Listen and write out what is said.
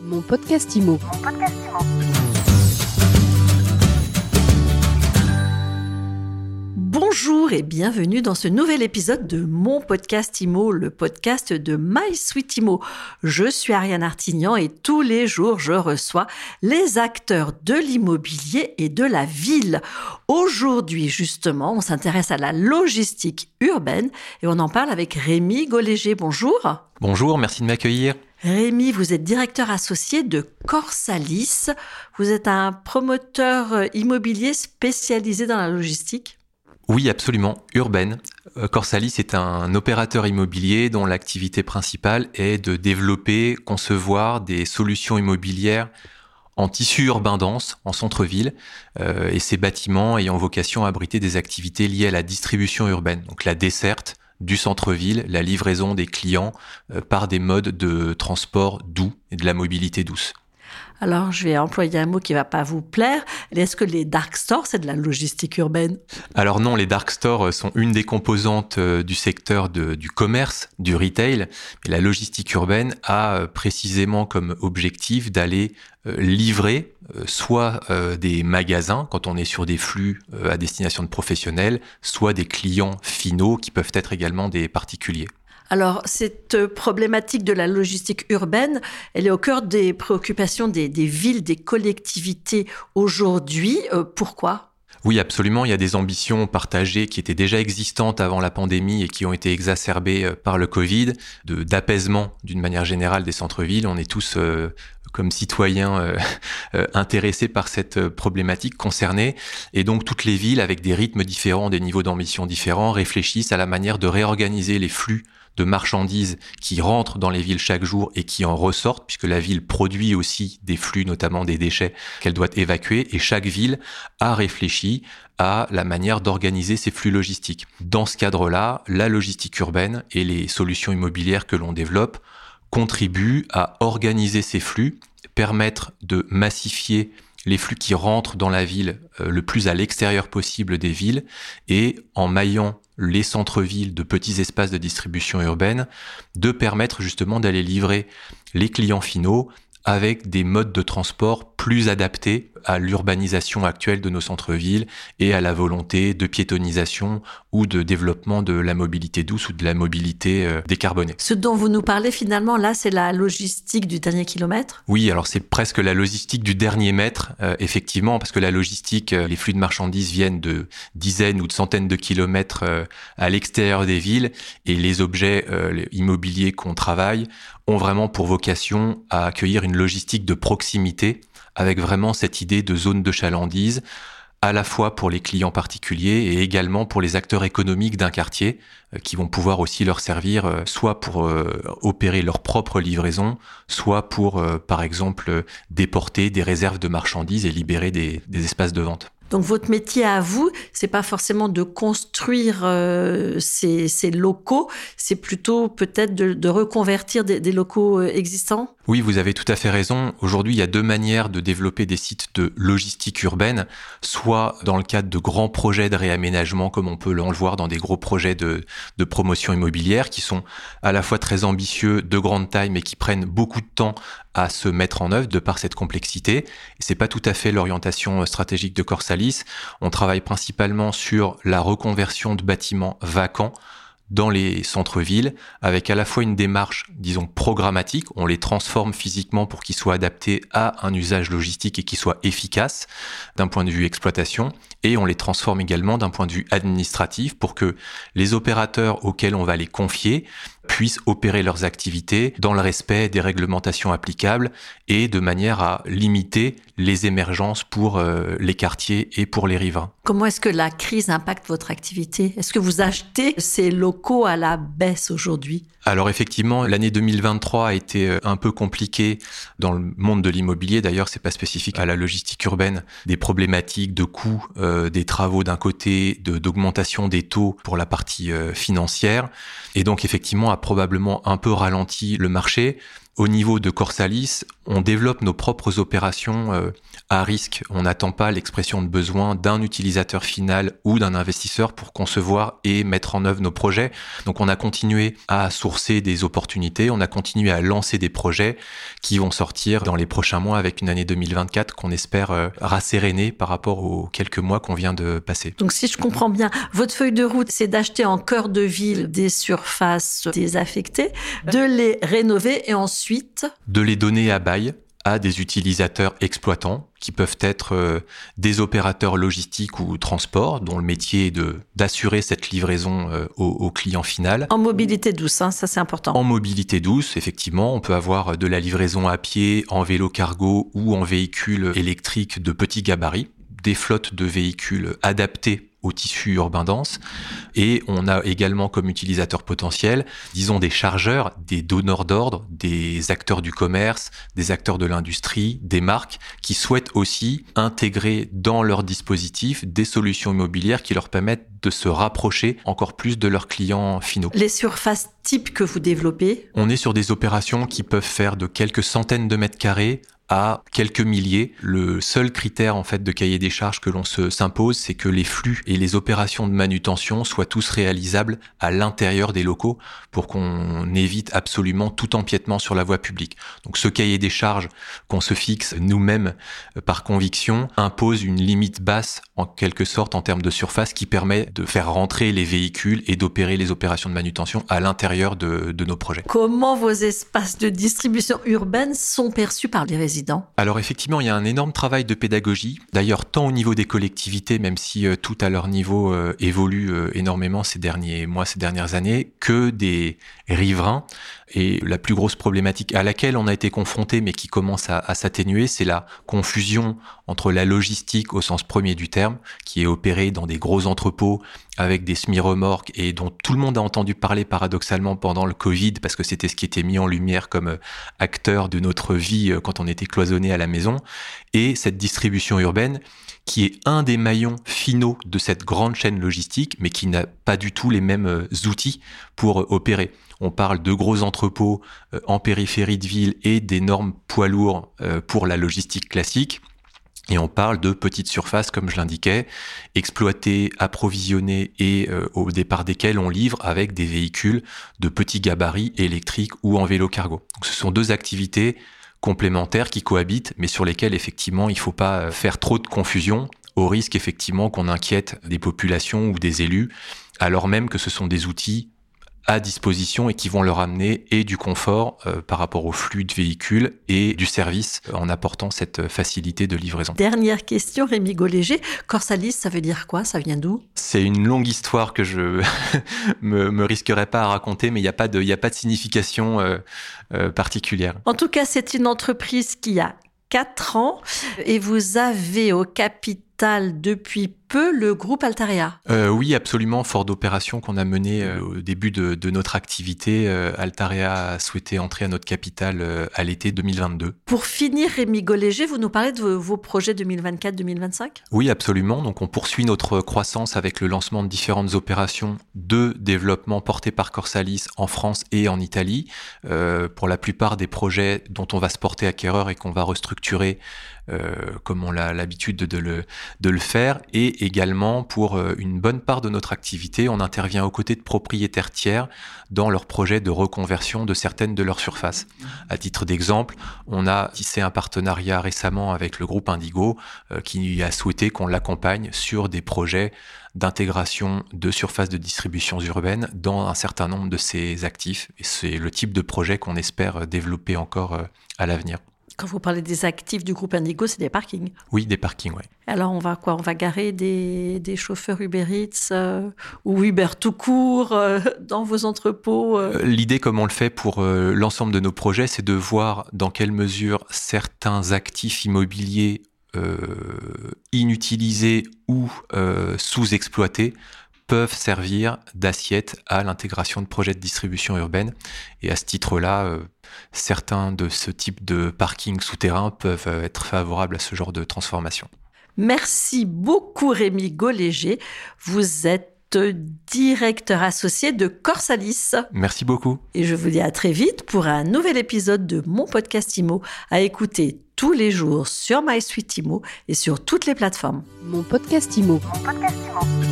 Mon podcast IMO. Bonjour et bienvenue dans ce nouvel épisode de mon podcast IMO, le podcast de My Sweet IMO. Je suis Ariane Artignan et tous les jours je reçois les acteurs de l'immobilier et de la ville. Aujourd'hui justement, on s'intéresse à la logistique urbaine et on en parle avec Rémi Goléger. Bonjour. Bonjour, merci de m'accueillir. Rémi, vous êtes directeur associé de Corsalis. Vous êtes un promoteur immobilier spécialisé dans la logistique oui, absolument, urbaine. Euh, Corsalis est un opérateur immobilier dont l'activité principale est de développer, concevoir des solutions immobilières en tissu urbain dense, en centre-ville, euh, et ces bâtiments ayant vocation à abriter des activités liées à la distribution urbaine, donc la desserte du centre-ville, la livraison des clients euh, par des modes de transport doux et de la mobilité douce. Alors, je vais employer un mot qui va pas vous plaire. Est-ce que les dark stores, c'est de la logistique urbaine? Alors non, les dark stores sont une des composantes euh, du secteur du commerce, du retail. La logistique urbaine a euh, précisément comme objectif d'aller euh, livrer soit des magasins quand on est sur des flux à destination de professionnels, soit des clients finaux qui peuvent être également des particuliers. Alors, cette problématique de la logistique urbaine, elle est au cœur des préoccupations des, villes, des collectivités aujourd'hui. Euh, pourquoi? Oui, absolument. Il y a des ambitions partagées qui étaient déjà existantes avant la pandémie et qui ont été exacerbées euh, par le Covid, d'apaisement d'une manière générale des centres-villes. On est tous euh, comme citoyens intéressés par cette problématique concernée. Et donc toutes les villes, avec des rythmes différents, des niveaux d'ambition différents, réfléchissent à la manière de réorganiser les flux de marchandises qui rentrent dans les villes chaque jour et qui en ressortent, puisque la ville produit aussi des flux, notamment des déchets qu'elle doit évacuer, et chaque ville a réfléchi à la manière d'organiser ces flux logistiques. Dans ce cadre-là, la logistique urbaine et les solutions immobilières que l'on développe contribuent à organiser ces flux, permettre de massifier les flux qui rentrent dans la ville euh, le plus à l'extérieur possible des villes et en maillant les centres-villes de petits espaces de distribution urbaine, de permettre justement d'aller livrer les clients finaux avec des modes de transport plus adaptés à l'urbanisation actuelle de nos centres-villes et à la volonté de piétonisation ou de développement de la mobilité douce ou de la mobilité euh, décarbonée. Ce dont vous nous parlez finalement là, c'est la logistique du dernier kilomètre? Oui, alors c'est presque la logistique du dernier mètre, euh, effectivement, parce que la logistique, euh, les flux de marchandises viennent de dizaines ou de centaines de kilomètres à l'extérieur des villes et les objets immobiliers qu'on travaille ont vraiment pour vocation à accueillir une logistique de proximité avec vraiment cette idée de zone de chalandise à la fois pour les clients particuliers et également pour les acteurs économiques d'un quartier euh, qui vont pouvoir aussi leur servir euh, soit pour euh, opérer leur propre livraison, soit pour, par exemple, déporter des réserves de marchandises et libérer des espaces de vente. Donc votre métier à vous, c'est pas forcément de construire euh, ces, locaux, c'est plutôt peut-être de, reconvertir des, locaux euh, existants. Oui, vous avez tout à fait raison. Aujourd'hui, il y a deux manières de développer des sites de logistique urbaine, soit dans le cadre de grands projets de réaménagement, comme on peut le voir dans des gros projets de, promotion immobilière, qui sont à la fois très ambitieux, de grande taille, mais qui prennent beaucoup de temps à se mettre en œuvre de par cette complexité. C'est pas tout à fait l'orientation euh, stratégique de On travaille principalement sur la reconversion de bâtiments vacants dans les centres-villes, avec à la fois une démarche, disons, programmatique, on les transforme physiquement pour qu'ils soient adaptés à un usage logistique et qu'ils soient efficaces d'un point de vue exploitation, et on les transforme également d'un point de vue administratif pour que les opérateurs auxquels on va les confier puissent opérer leurs activités dans le respect des réglementations applicables et de manière à limiter les émergences pour euh, les quartiers et pour les riverains. Comment est-ce que la crise impacte votre activité? Est-ce que vous achetez ces locaux à la baisse aujourd'hui? Alors effectivement, l'année 2023 a été euh, un peu compliquée dans le monde de l'immobilier. D'ailleurs, c'est pas spécifique à la logistique urbaine. Des problématiques de coûts euh, des travaux d'un côté, de d'augmentation des taux pour la partie financière, et donc effectivement a probablement un peu ralenti le marché. Au niveau de Corsalis, on développe nos propres opérations euh, à risque. On n'attend pas l'expression de besoin d'un utilisateur final ou d'un investisseur pour concevoir et mettre en œuvre nos projets. Donc on a continué à sourcer des opportunités, on a continué à lancer des projets qui vont sortir dans les prochains mois avec une année 2024 qu'on espère euh, rasséréner par rapport aux quelques mois qu'on vient de passer. Donc si je comprends bien, votre feuille de route, c'est d'acheter en cœur de ville des surfaces désaffectées, de les rénover et ensuite de les donner à bail à des utilisateurs exploitants qui peuvent être euh, des opérateurs logistiques ou transport dont le métier est de d'assurer cette livraison euh, au, client final. En mobilité douce, hein, ça c'est important. En mobilité douce, effectivement, on peut avoir de la livraison à pied, en vélo cargo ou en véhicule électrique de petit gabarit, des flottes de véhicules adaptés au tissu urbain dense. Et on a également comme utilisateur potentiel, disons, des chargeurs, des donneurs d'ordre, des acteurs du commerce, des acteurs de l'industrie, des marques qui souhaitent aussi intégrer dans leur dispositif des solutions immobilières qui leur permettent de se rapprocher encore plus de leurs clients finaux. Les surfaces types que vous développez On est sur des opérations qui peuvent faire de quelques centaines de mètres carrés à quelques milliers. Le seul critère en fait de cahier des charges que l'on se s'impose, c'est que les flux et les opérations de manutention soient tous réalisables à l'intérieur des locaux pour qu'on évite absolument tout empiètement sur la voie publique. Donc ce cahier des charges qu'on se fixe nous-mêmes euh, par conviction impose une limite basse en quelque sorte en termes de surface qui permet de faire rentrer les véhicules et d'opérer les opérations de manutention à l'intérieur de, de nos projets. Comment vos espaces de distribution urbaine sont perçus par les résidents? Alors effectivement, il y a un énorme travail de pédagogie, d'ailleurs tant au niveau des collectivités, même si euh, tout à leur niveau euh, évolue euh, énormément ces derniers mois, ces dernières années, que des riverains. Et la plus grosse problématique à laquelle on a été confronté, mais qui commence à, s'atténuer, c'est la confusion entre la logistique au sens premier du terme, qui est opérée dans des gros entrepôts avec des semi-remorques et dont tout le monde a entendu parler paradoxalement pendant le Covid, parce que c'était ce qui était mis en lumière comme acteur de notre vie quand on était cloisonné à la maison, et cette distribution urbaine qui est un des maillons finaux de cette grande chaîne logistique, mais qui n'a pas du tout les mêmes euh, outils pour opérer. On parle de gros entrepôts euh, en périphérie de ville et d'énormes poids lourds euh, pour la logistique classique. Et on parle de petites surfaces, comme je l'indiquais, exploitées, approvisionnées et euh, au départ desquelles on livre avec des véhicules de petits gabarits électriques ou en vélo cargo. ce sont deux activités complémentaires qui cohabitent, mais sur lesquelles effectivement il ne faut pas faire trop de confusion, au risque effectivement qu'on inquiète des populations ou des élus, alors même que ce sont des outils à disposition et qui vont leur amener et du confort euh, par rapport au flux de véhicules et du service euh, en apportant cette facilité de livraison. Dernière question, Rémi Goléger. Corsalis, ça veut dire quoi? Ça vient d'où? C'est une longue histoire que je me, me risquerai pas à raconter, mais il n'y a, pas de, a pas de signification euh, particulière. En tout cas, c'est une entreprise qui a 4 ans et vous avez au capital depuis peu le groupe Altaria. Euh, oui, absolument. Fort d'opérations qu'on a menées euh, au début de, de notre activité, euh, Altaria a souhaité entrer à notre capital euh, à l'été 2022. Pour finir, Rémi Goléger, vous nous parlez de vos, projets 2024-2025 Oui, absolument. Donc, on poursuit notre croissance avec le lancement de différentes opérations de développement portées par Corsalis en France et en Italie. pour la plupart des projets dont on va se porter acquéreur et qu'on va restructurer comme on a l'habitude de, le, de le faire. Et également, pour euh, une bonne part de notre activité, on intervient aux côtés de propriétaires tiers dans leurs projets de reconversion de certaines de leurs surfaces. À titre d'exemple, on a tissé un partenariat récemment avec le groupe Indigo euh, qui a souhaité qu'on l'accompagne sur des projets d'intégration de surfaces de distribution urbaine dans un certain nombre de ses actifs. Et c'est le type de projet qu'on espère développer encore à l'avenir. Quand vous parlez des actifs du groupe Indigo, c'est des parkings. Oui, des parkings, oui. Alors on va quoi? On va garer des, des chauffeurs Uber Eats euh, ou Uber tout court euh, dans vos entrepôts euh? L'idée, comme on le fait pour l'ensemble de nos projets, c'est de voir dans quelle mesure certains actifs immobiliers inutilisés ou sous-exploités peuvent servir d'assiette à l'intégration de projets de distribution urbaine. Et à ce titre-là, euh, certains de ce type de parking souterrain peuvent euh, être favorables à ce genre de transformation. Merci beaucoup Rémi Goléger. Vous êtes directeur associé de Corsalis. Merci beaucoup. Et je vous dis à très vite pour un nouvel épisode de mon podcast IMO à écouter tous les jours sur MySuite IMO et sur toutes les plateformes. Mon podcast IMO. Mon podcast IMO.